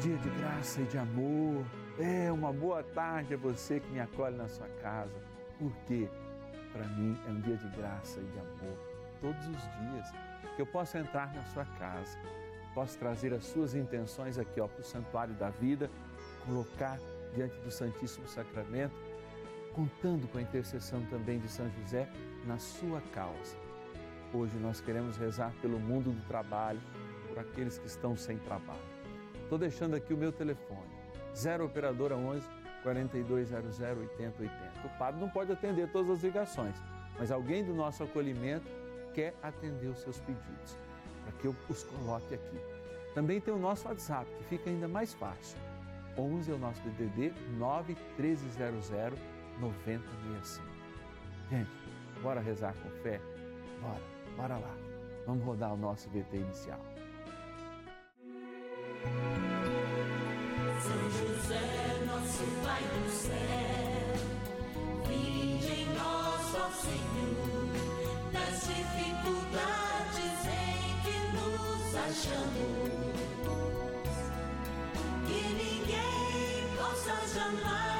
dia de graça e de amor. É uma boa tarde a você que me acolhe na sua casa. Porque para mim é um dia de graça e de amor todos os dias que eu posso entrar na sua casa, posso trazer as suas intenções aqui para o santuário da vida, colocar diante do Santíssimo Sacramento, contando com a intercessão também de São José na sua causa. Hoje nós queremos rezar pelo mundo do trabalho, por aqueles que estão sem trabalho. Estou deixando aqui o meu telefone, 0 Operadora 11 4200 8080. O padre não pode atender todas as ligações, mas alguém do nosso acolhimento quer atender os seus pedidos, para que eu os coloque aqui. Também tem o nosso WhatsApp, que fica ainda mais fácil. 11 é o nosso DDD 9 1300 9065. Gente, bora rezar com fé? Bora, bora lá. Vamos rodar o nosso VT inicial. São José, nosso Pai do céu, vinde em nós, ó Senhor, nas dificuldades em que nos achamos. Que ninguém possa jamais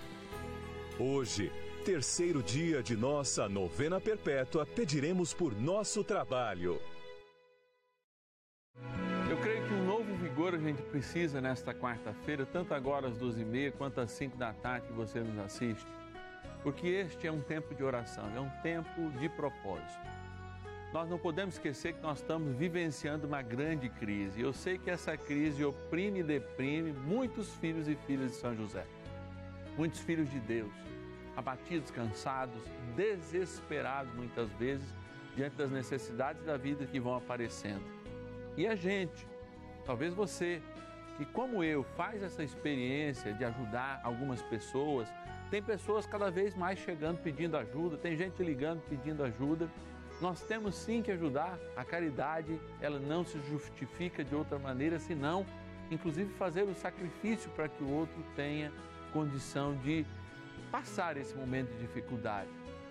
Hoje, terceiro dia de nossa novena perpétua, pediremos por nosso trabalho. Eu creio que um novo vigor a gente precisa nesta quarta-feira, tanto agora às 12h30 quanto às 5 da tarde que você nos assiste, porque este é um tempo de oração, é um tempo de propósito. Nós não podemos esquecer que nós estamos vivenciando uma grande crise. Eu sei que essa crise oprime e deprime muitos filhos e filhas de São José. Muitos filhos de Deus, abatidos, cansados, desesperados muitas vezes diante das necessidades da vida que vão aparecendo. E a gente, talvez você, que como eu faz essa experiência de ajudar algumas pessoas, tem pessoas cada vez mais chegando pedindo ajuda, tem gente ligando pedindo ajuda. Nós temos sim que ajudar. A caridade, ela não se justifica de outra maneira senão, inclusive, fazer o sacrifício para que o outro tenha condição de passar esse momento de dificuldade.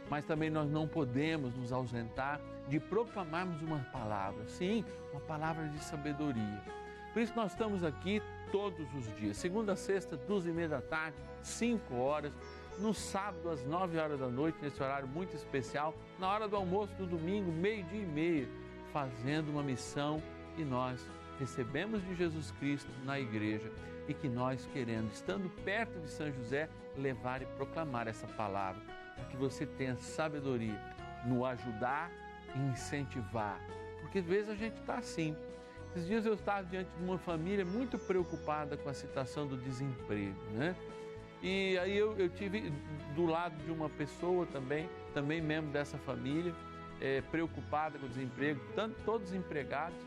Mas também nós não podemos nos ausentar de proclamarmos uma palavra, sim, uma palavra de sabedoria. Por isso nós estamos aqui todos os dias, segunda a sexta, duas e meia da tarde, cinco horas no sábado às 9 horas da noite, nesse horário muito especial, na hora do almoço do domingo, meio-dia e meio, fazendo uma missão que nós recebemos de Jesus Cristo na igreja e que nós querendo, estando perto de São José, levar e proclamar essa palavra, para que você tenha sabedoria no ajudar e incentivar, porque às vezes a gente está assim. Esses dias eu estava diante de uma família muito preocupada com a situação do desemprego, né? E aí eu, eu tive do lado de uma pessoa também, também membro dessa família, é, preocupada com o desemprego, tanto todos empregados,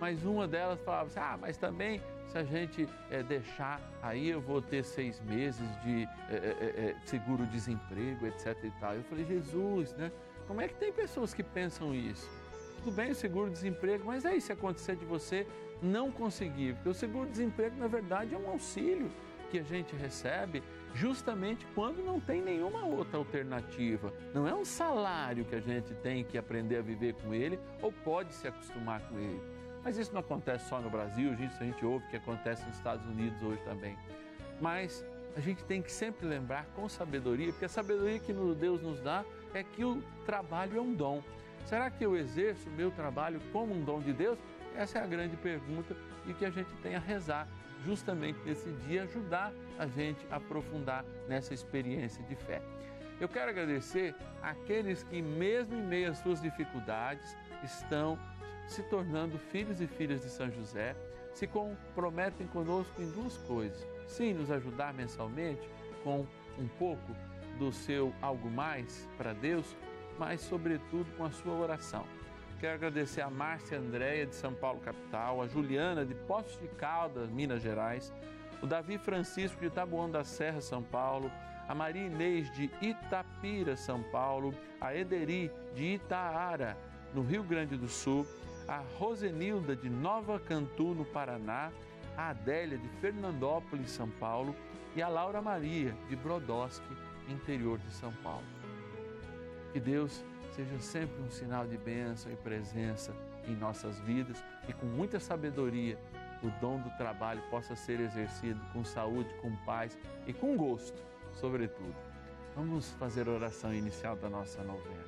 mas uma delas falava assim, ah, mas também se a gente é, deixar aí eu vou ter seis meses de é, seguro-desemprego, etc e tal. Eu falei, Jesus, né? Como é que tem pessoas que pensam isso? Tudo bem o seguro-desemprego, mas aí se acontecer de você não conseguir, porque o seguro-desemprego na verdade é um auxílio que a gente recebe justamente quando não tem nenhuma outra alternativa. Não é um salário que a gente tem que aprender a viver com ele ou pode se acostumar com ele. Mas isso não acontece só no Brasil, isso a gente ouve que acontece nos Estados Unidos hoje também. Mas a gente tem que sempre lembrar com sabedoria, porque a sabedoria que Deus nos dá é que o trabalho é um dom. Será que eu exerço o meu trabalho como um dom de Deus? Essa é a grande pergunta e que a gente tem a rezar justamente nesse dia, ajudar a gente a aprofundar nessa experiência de fé. Eu quero agradecer aqueles que, mesmo em meio às suas dificuldades, estão se tornando filhos e filhas de São José, se comprometem conosco em duas coisas. Sim, nos ajudar mensalmente com um pouco do seu algo mais para Deus, mas sobretudo com a sua oração. Quero agradecer a Márcia Andréia de São Paulo capital, a Juliana de Poços de Caldas, Minas Gerais, o Davi Francisco de Taboão da Serra, São Paulo, a Maria Inês de Itapira, São Paulo, a Ederi de Itaara, no Rio Grande do Sul, a Rosenilda de Nova Cantu, no Paraná, a Adélia de Fernandópolis, São Paulo e a Laura Maria de Brodowski, interior de São Paulo. Que Deus seja sempre um sinal de bênção e presença em nossas vidas e com muita sabedoria o dom do trabalho possa ser exercido com saúde, com paz e com gosto, sobretudo. Vamos fazer a oração inicial da nossa novena.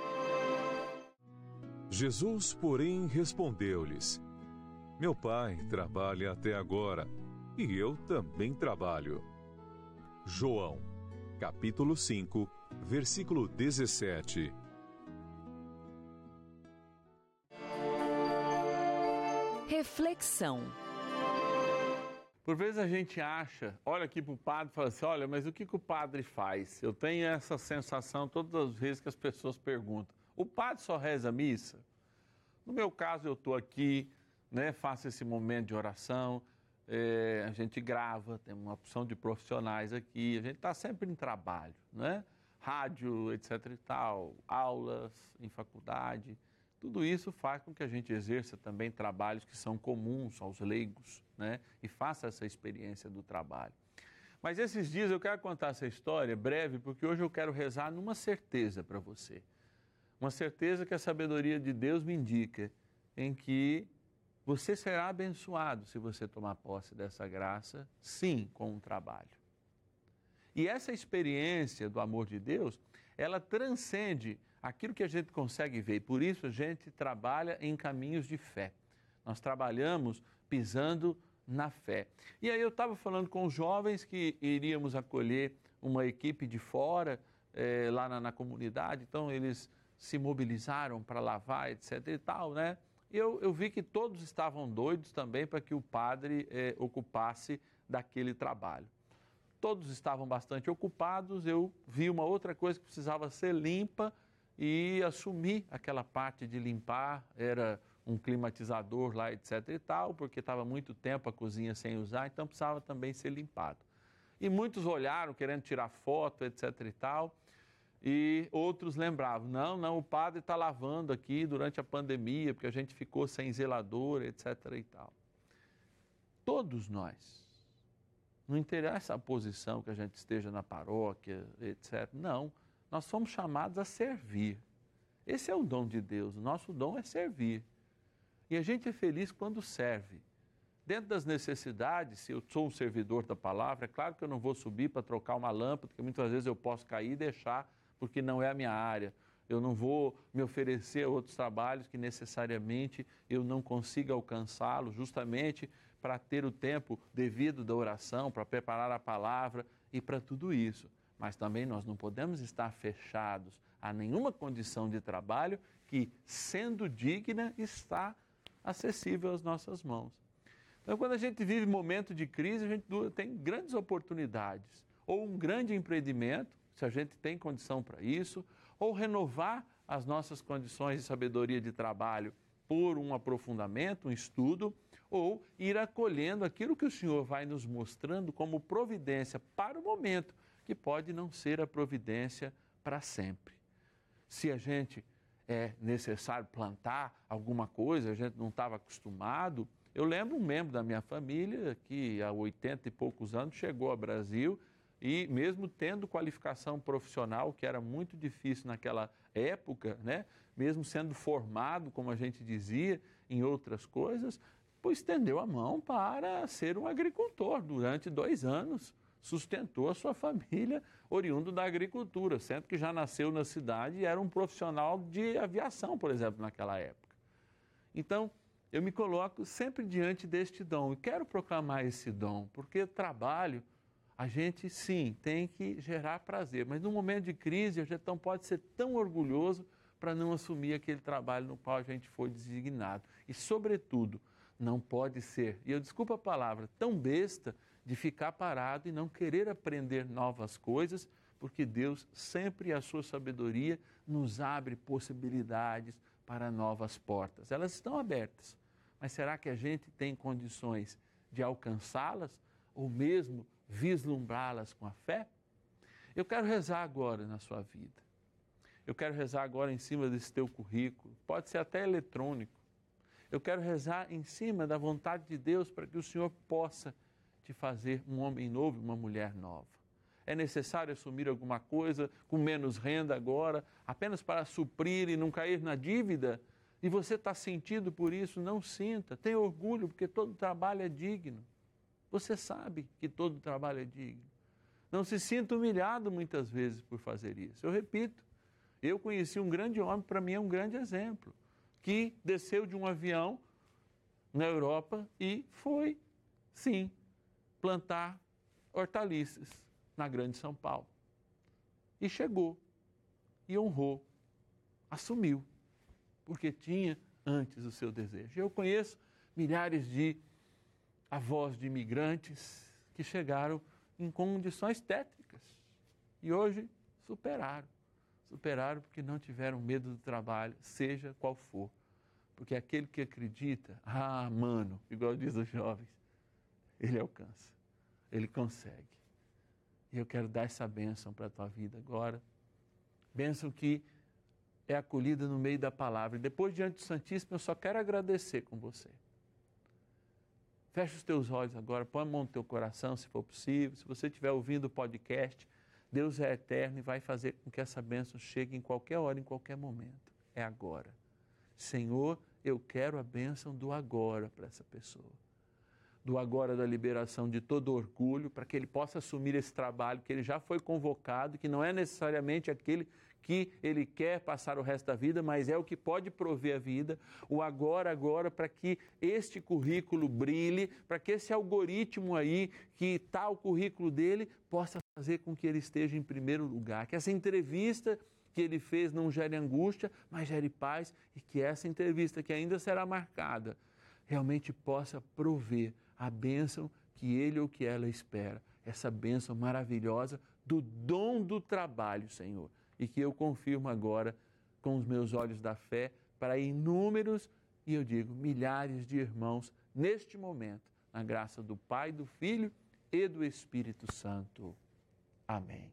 Jesus, porém, respondeu-lhes: Meu pai trabalha até agora, e eu também trabalho. João, capítulo 5, versículo 17. Reflexão. Por vezes a gente acha, olha aqui para o padre e fala assim: olha, mas o que, que o padre faz? Eu tenho essa sensação todas as vezes que as pessoas perguntam. O padre só reza a missa? No meu caso, eu estou aqui, né, faço esse momento de oração, é, a gente grava, tem uma opção de profissionais aqui, a gente está sempre em trabalho, né? Rádio, etc e tal, aulas em faculdade, Tudo isso faz com que a gente exerça também trabalhos que são comuns aos leigos, né? E faça essa experiência do trabalho. Mas esses dias eu quero contar essa história breve, porque hoje eu quero rezar numa certeza para você. Uma certeza que a sabedoria de Deus me indica, em que você será abençoado se você tomar posse dessa graça, sim, com um trabalho. E essa experiência do amor de Deus, ela transcende aquilo que a gente consegue ver. E por isso a gente trabalha em caminhos de fé. Nós trabalhamos pisando na fé. E aí eu estava falando com os jovens que iríamos acolher uma equipe de fora, eh, lá na, na, comunidade, então eles se mobilizaram para lavar, etc e tal, né? Eu, eu vi que todos estavam doidos também para que o padre eh, ocupasse daquele trabalho. Todos estavam bastante ocupados, eu vi uma outra coisa que precisava ser limpa e assumi aquela parte de limpar, era um climatizador lá, etc e tal, porque estava muito tempo a cozinha sem usar, então precisava também ser limpado. E muitos olharam querendo tirar foto, etc e tal, e outros lembravam, não, não, o padre está lavando aqui durante a pandemia, porque a gente ficou sem zelador, etc e tal. Todos nós, não interessa a posição que a gente esteja na paróquia, etc, não, nós somos chamados a servir. Esse é o dom de Deus. O nosso dom é servir. E a gente é feliz quando serve. Dentro das necessidades, se eu sou um servidor da palavra, é claro que eu não vou subir para trocar uma lâmpada, porque muitas vezes eu posso cair e deixar, porque não é a minha área. Eu não vou me oferecer a outros trabalhos que necessariamente eu não consiga alcançá-los, justamente para ter o tempo devido da oração, para preparar a palavra e para tudo isso mas também nós não podemos estar fechados a nenhuma condição de trabalho que, sendo digna, está acessível às nossas mãos. Então, quando a gente vive momento de crise, a gente tem grandes oportunidades, ou um grande empreendimento, se a gente tem condição para isso, ou renovar as nossas condições de sabedoria de trabalho por um aprofundamento, um estudo, ou ir acolhendo aquilo que o Senhor vai nos mostrando como providência para o momento que pode não ser a providência para sempre. Se a gente é necessário plantar alguma coisa, a gente não estava acostumado. Eu lembro um membro da minha família que há 80 e poucos anos chegou ao Brasil e mesmo tendo qualificação profissional, que era muito difícil naquela época, né? mesmo sendo formado, como a gente dizia, em outras coisas, pois estendeu a mão para ser um agricultor durante dois anos sustentou a sua família oriundo da agricultura, sendo que já nasceu na cidade e era um profissional de aviação, por exemplo, naquela época. Então, eu me coloco sempre diante deste dom e quero proclamar esse dom, porque trabalho, a gente sim tem que gerar prazer, mas no momento de crise a gente não pode ser tão orgulhoso para não assumir aquele trabalho no qual a gente foi designado. E, sobretudo, não pode ser, e eu desculpa a palavra, tão besta de ficar parado e não querer aprender novas coisas, porque Deus sempre, a sua sabedoria, nos abre possibilidades para novas portas. Elas estão abertas, mas será que a gente tem condições de alcançá-las ou mesmo vislumbrá-las com a fé? Eu quero rezar agora na sua vida. Eu quero rezar agora em cima desse teu currículo, pode ser até eletrônico. Eu quero rezar em cima da vontade de Deus para que o Senhor possa te fazer um homem novo e uma mulher nova. É necessário assumir alguma coisa com menos renda agora, apenas para suprir e não cair na dívida? E você está sentindo por isso? Não sinta. Tenha orgulho, porque todo trabalho é digno. Você sabe que todo trabalho é digno. Não se sinta humilhado muitas vezes por fazer isso. Eu repito, eu conheci um grande homem, para mim é um grande exemplo, que desceu de um avião na Europa e foi, sim, plantar hortaliças na Grande São Paulo. E chegou, e honrou, assumiu, porque tinha antes o seu desejo. Eu conheço milhares de avós de imigrantes que chegaram em condições tétricas e hoje superaram. Superaram porque não tiveram medo do trabalho, seja qual for. Porque aquele que acredita, ah, mano, igual diz os jovens, ele alcança, ele consegue. E eu quero dar essa bênção para a tua vida agora. Bênção que é acolhida no meio da palavra. E depois, diante do Santíssimo, eu só quero agradecer com você. Feche os teus olhos agora, põe a mão no teu coração, se for possível. Se você estiver ouvindo o podcast, Deus é eterno e vai fazer com que essa bênção chegue em qualquer hora, em qualquer momento. É agora. Senhor, eu quero a bênção do agora para essa pessoa. Do agora da liberação de todo orgulho, para que ele possa assumir esse trabalho que ele já foi convocado, que não é necessariamente aquele que ele quer passar o resto da vida, mas é o que pode prover a vida, o agora, agora, para que este currículo brilhe, para que esse algoritmo aí, que está o currículo dele, possa fazer com que ele esteja em primeiro lugar, que essa entrevista que ele fez não gere angústia, mas gere paz e que essa entrevista que ainda será marcada realmente possa prover a bênção que ele ou que ela espera, essa bênção maravilhosa do dom do trabalho, Senhor e que eu confirmo agora com os meus olhos da fé para inúmeros e eu digo milhares de irmãos neste momento, na graça do Pai, do Filho e do Espírito Santo. Amém.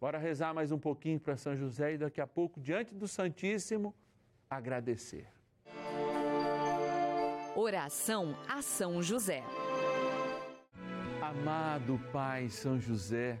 Bora rezar mais um pouquinho para São José e daqui a pouco, diante do Santíssimo, agradecer. Oração a São José. Amado Pai São José,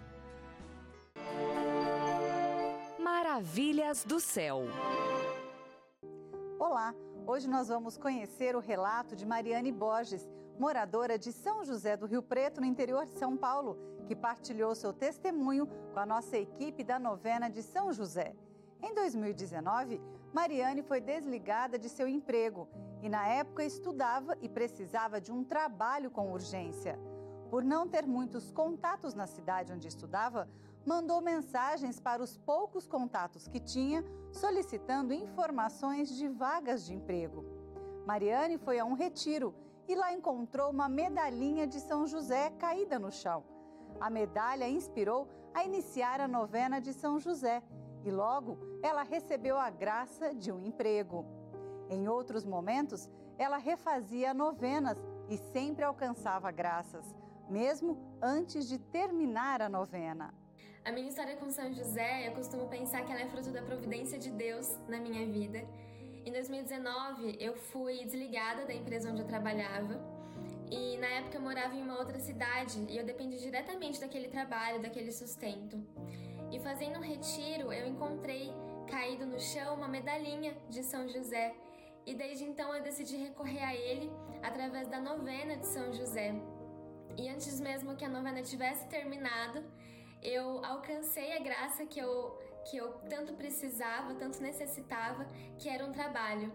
Maravilhas do céu. Olá, hoje nós vamos conhecer o relato de Mariane Borges, moradora de São José do Rio Preto, no interior de São Paulo, que partilhou seu testemunho com a nossa equipe da novena de São José. Em 2019, Mariane foi desligada de seu emprego e, na época, estudava e precisava de um trabalho com urgência. Por não ter muitos contatos na cidade onde estudava, mandou mensagens para os poucos contatos que tinha, solicitando informações de vagas de emprego. Mariane foi a um retiro e lá encontrou uma medalhinha de São José caída no chão. A medalha inspirou a iniciar a novena de São José e logo ela recebeu a graça de um emprego. Em outros momentos, ela refazia novenas e sempre alcançava graças, mesmo antes de terminar a novena. A minha história com São José, eu costumo pensar que ela é fruto da providência de Deus na minha vida. Em 2019, eu fui desligada da empresa onde eu trabalhava. E na época eu morava em uma outra cidade e eu dependia diretamente daquele trabalho, daquele sustento. E fazendo um retiro, eu encontrei caído no chão uma medalhinha de São José. E desde então eu decidi recorrer a ele através da novena de São José. E antes mesmo que a novena tivesse terminado, eu alcancei a graça que eu, que eu tanto precisava, tanto necessitava, que era um trabalho.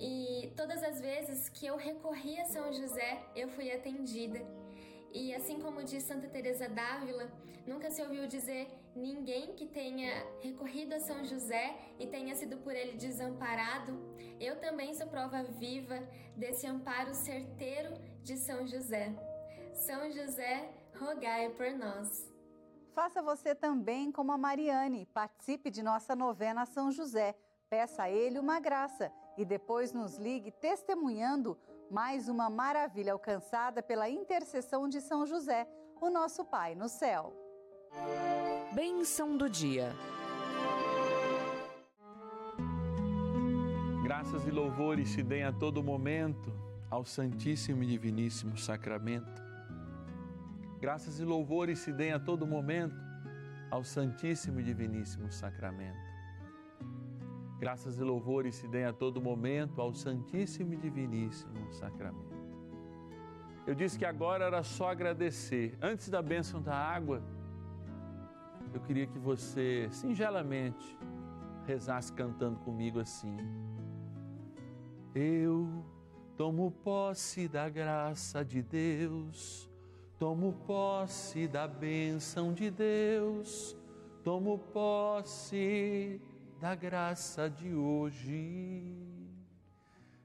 E todas as vezes que eu recorri a São José, eu fui atendida. E assim como diz Santa Teresa d'Ávila, nunca se ouviu dizer ninguém que tenha recorrido a São José e tenha sido por ele desamparado. Eu também sou prova viva desse amparo certeiro de São José. São José, rogai por nós. Faça você também como a Mariane. Participe de nossa novena a São José. Peça a ele uma graça e depois nos ligue testemunhando mais uma maravilha alcançada pela intercessão de São José, o nosso Pai no céu. Bênção do dia. Graças e louvores se deem a todo momento ao Santíssimo e Diviníssimo Sacramento. Graças e louvores se deem a todo momento ao Santíssimo e Diviníssimo Sacramento. Graças e louvores se deem a todo momento ao Santíssimo e Diviníssimo Sacramento. Eu disse que agora era só agradecer. Antes da bênção da água, eu queria que você singelamente rezasse cantando comigo assim. Eu tomo posse da graça de Deus, tomo posse da bênção de Deus, tomo posse da graça de hoje.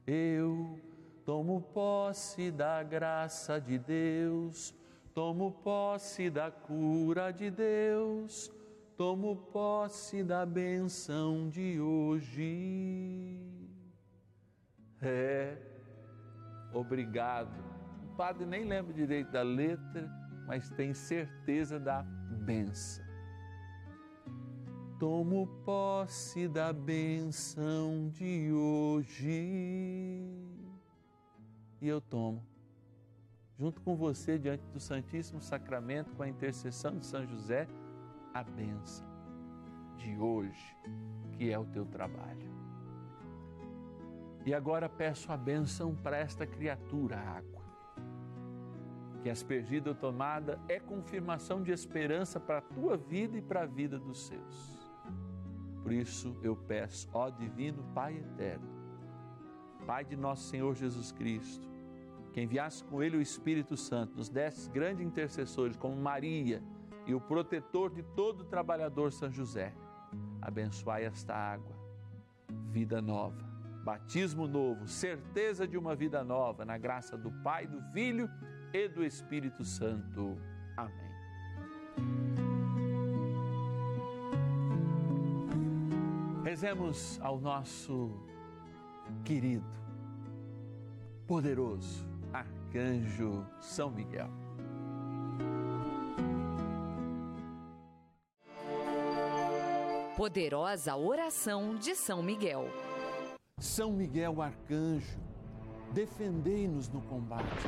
Eu tomo posse da graça de Deus, tomo posse da cura de Deus, tomo posse da benção de hoje. É, obrigado. Padre nem lembra direito da letra, mas tem certeza da benção tomo posse da benção de hoje. E eu tomo, junto com você, diante do Santíssimo Sacramento, com a intercessão de São José, a benção de hoje, que é o teu trabalho. E agora peço a benção para esta criatura, água que aspergida ou tomada é confirmação de esperança para a tua vida e para a vida dos seus. Por isso eu peço, ó Divino Pai Eterno, Pai de nosso Senhor Jesus Cristo, que enviasse com Ele o Espírito Santo, nos destes grandes intercessores como Maria e o protetor de todo trabalhador São José, abençoai esta água, vida nova, batismo novo, certeza de uma vida nova, na graça do Pai, do Filho e do Espírito Santo. Amém. Rezemos ao nosso querido, poderoso Arcanjo São Miguel. Poderosa oração de São Miguel. São Miguel Arcanjo, defendei-nos no combate.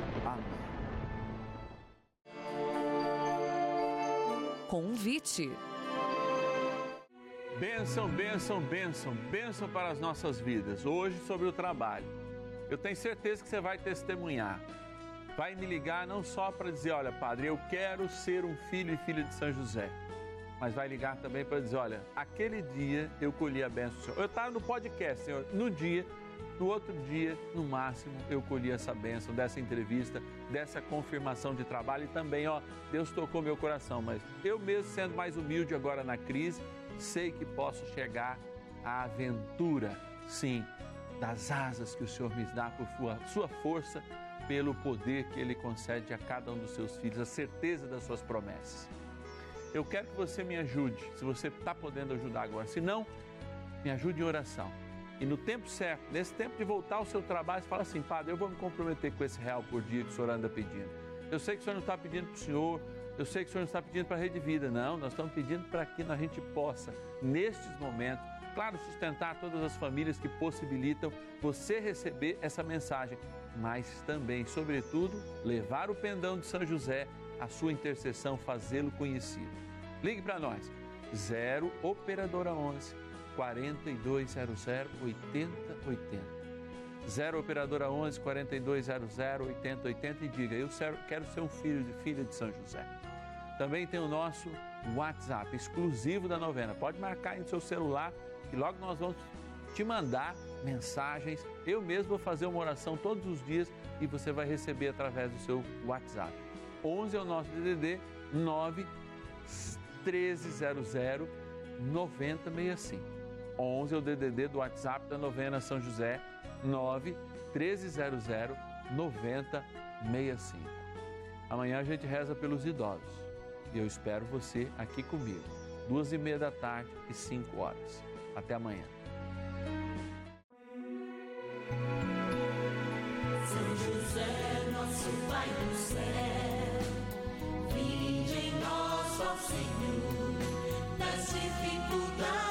Convite. Bênção, bênção, bênção, bênção para as nossas vidas. Hoje sobre o trabalho. Eu tenho certeza que você vai testemunhar. Vai me ligar não só para dizer, olha, padre, eu quero ser um filho e filha de São José. Mas vai ligar também para dizer, olha, aquele dia eu colhi a bênção do Senhor. Eu estava no podcast, Senhor, no dia, no outro dia, no máximo, eu colhi essa bênção dessa entrevista, dessa confirmação de trabalho e também, ó, Deus tocou meu coração, mas eu mesmo sendo mais humilde agora na crise, sei que posso chegar à aventura, sim, das asas que o Senhor me dá por sua força, pelo poder que Ele concede a cada um dos seus filhos, a certeza das suas promessas. Eu quero que você me ajude, se você está podendo ajudar agora. Se não, me ajude em oração. E no tempo certo, nesse tempo de voltar ao seu trabalho, você fala assim, Padre, eu vou me comprometer com esse real por dia que o Senhor anda pedindo. Eu sei que o Senhor não está pedindo para o Senhor eu sei que o Senhor não está pedindo para a Rede Vida, não. Nós estamos pedindo para que a gente possa, nestes momentos, claro, sustentar todas as famílias que possibilitam você receber essa mensagem. mas também, sobretudo, levar o pendão de São José, a sua intercessão, fazê-lo conhecido. Ligue para nós, 0 Operadora 11 4200 8080. 0 Operadora 11 4200 8080 e diga: Eu quero ser um filho de filha de São José. Também tem o nosso WhatsApp exclusivo da novena. Pode marcar aí no seu celular que logo nós vamos te mandar mensagens. Eu mesmo vou fazer uma oração todos os dias e você vai receber através do seu WhatsApp. 11 é o nosso DDD 9 1300 9065. 11 é o DDD do WhatsApp da novena São José 9 1300 9065. Amanhã a gente reza pelos idosos e eu espero você aqui comigo, duas e meia da tarde e cinco horas. Até amanhã. Senhor, nas dificuldades